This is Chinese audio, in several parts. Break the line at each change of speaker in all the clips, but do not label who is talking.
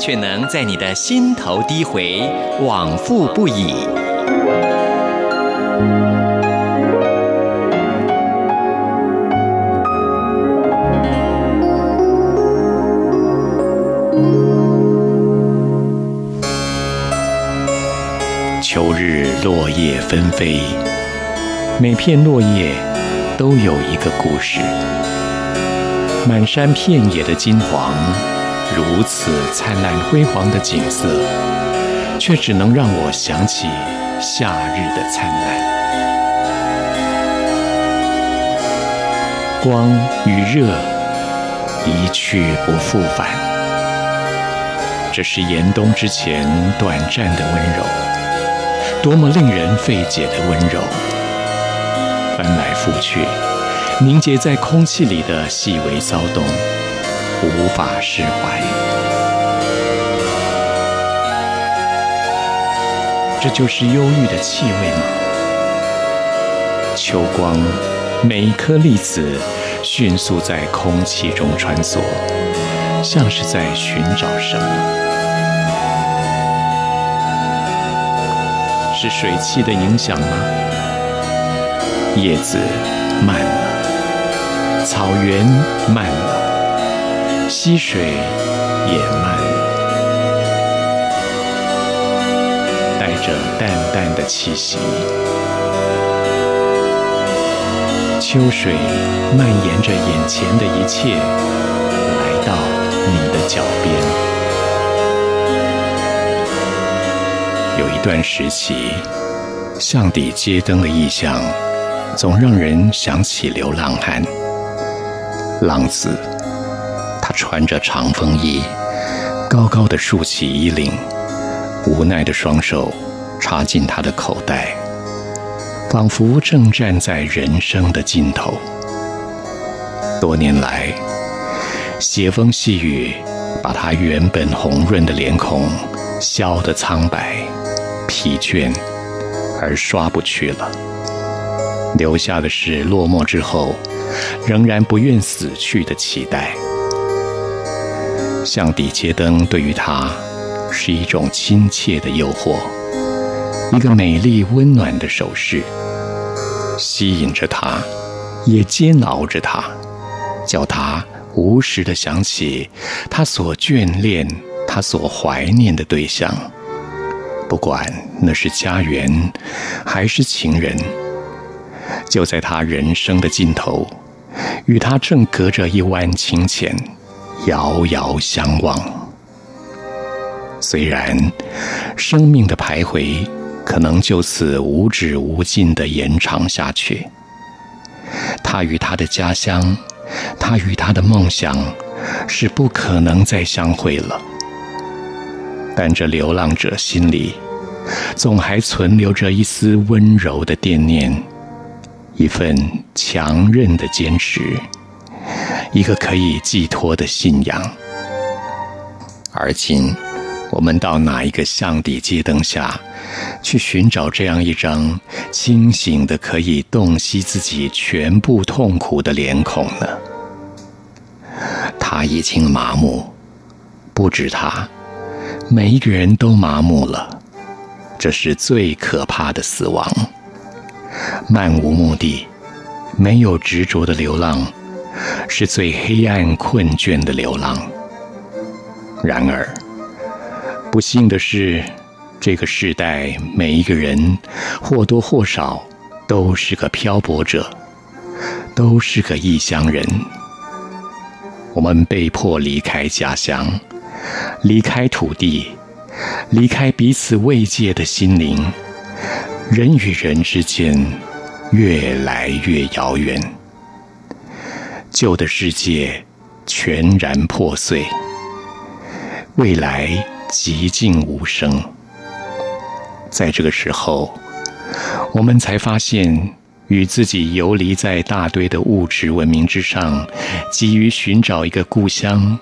却能在你的心头低回，往复不已。
秋日落叶纷飞，每片落叶都有一个故事。满山遍野的金黄，如此灿烂辉煌的景色，却只能让我想起夏日的灿烂。光与热一去不复返，这是严冬之前短暂的温柔，多么令人费解的温柔，翻来覆去。凝结在空气里的细微骚动，无法释怀。这就是忧郁的气味吗？秋光，每一颗粒子迅速在空气中穿梭，像是在寻找什么？是水汽的影响吗？叶子慢了。草原慢了，溪水也慢，带着淡淡的气息。秋水蔓延着眼前的一切，来到你的脚边。有一段时期，巷底街灯的意象，总让人想起流浪汉。浪子，穿着长风衣，高高的竖起衣领，无奈的双手插进他的口袋，仿佛正站在人生的尽头。多年来，斜风细雨把他原本红润的脸孔削得苍白、疲倦，而刷不去了，留下的是落寞之后。仍然不愿死去的期待。巷底街灯对于他是一种亲切的诱惑，一个美丽温暖的手势，吸引着他，也煎熬着他，叫他无时的想起他所眷恋、他所怀念的对象，不管那是家园还是情人，就在他人生的尽头。与他正隔着一湾清浅，遥遥相望。虽然生命的徘徊可能就此无止无尽的延长下去，他与他的家乡，他与他的梦想，是不可能再相会了。但这流浪者心里，总还存留着一丝温柔的惦念。一份强韧的坚持，一个可以寄托的信仰。而今，我们到哪一个巷底街灯下，去寻找这样一张清醒的、可以洞悉自己全部痛苦的脸孔呢？他已经麻木，不止他，每一个人都麻木了。这是最可怕的死亡。漫无目的、没有执着的流浪，是最黑暗困倦的流浪。然而，不幸的是，这个时代每一个人或多或少都是个漂泊者，都是个异乡人。我们被迫离开家乡，离开土地，离开彼此慰藉的心灵。人与人之间越来越遥远，旧的世界全然破碎，未来寂静无声。在这个时候，我们才发现，与自己游离在大堆的物质文明之上，急于寻找一个故乡，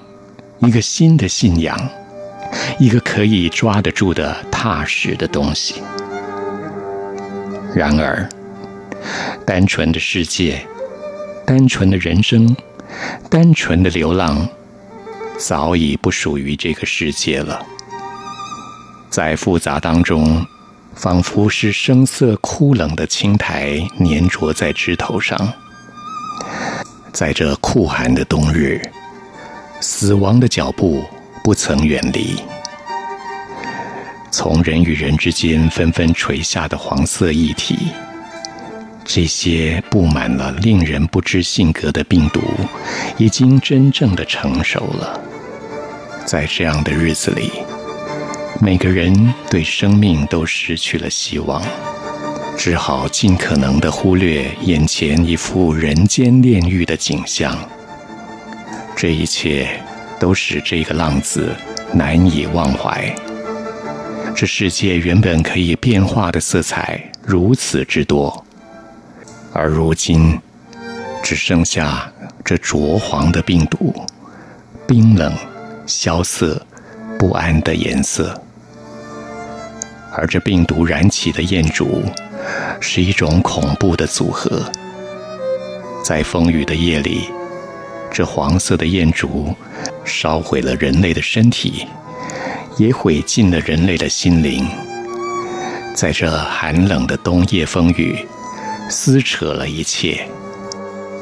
一个新的信仰，一个可以抓得住的踏实的东西。然而，单纯的世界，单纯的人生，单纯的流浪，早已不属于这个世界了。在复杂当中，仿佛是生涩枯冷的青苔粘着在枝头上。在这酷寒的冬日，死亡的脚步不曾远离。从人与人之间纷纷垂下的黄色液体，这些布满了令人不知性格的病毒，已经真正的成熟了。在这样的日子里，每个人对生命都失去了希望，只好尽可能的忽略眼前一副人间炼狱的景象。这一切都使这个浪子难以忘怀。这世界原本可以变化的色彩如此之多，而如今只剩下这浊黄的病毒，冰冷、萧瑟、不安的颜色。而这病毒燃起的焰烛，是一种恐怖的组合。在风雨的夜里，这黄色的焰烛烧毁了人类的身体，也毁尽了人类的心灵。在这寒冷的冬夜风雨，撕扯了一切。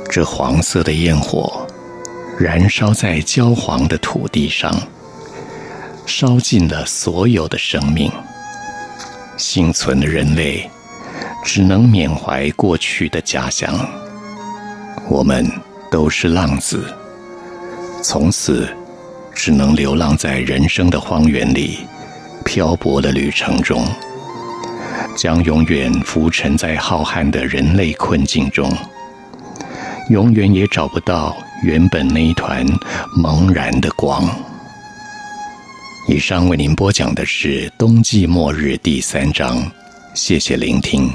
这黄色的焰火，燃烧在焦黄的土地上，烧尽了所有的生命。幸存的人类只能缅怀过去的家乡。我们都是浪子，从此只能流浪在人生的荒原里，漂泊的旅程中，将永远浮沉在浩瀚的人类困境中，永远也找不到原本那一团茫然的光。以上为您播讲的是《冬季末日》第三章，谢谢聆听。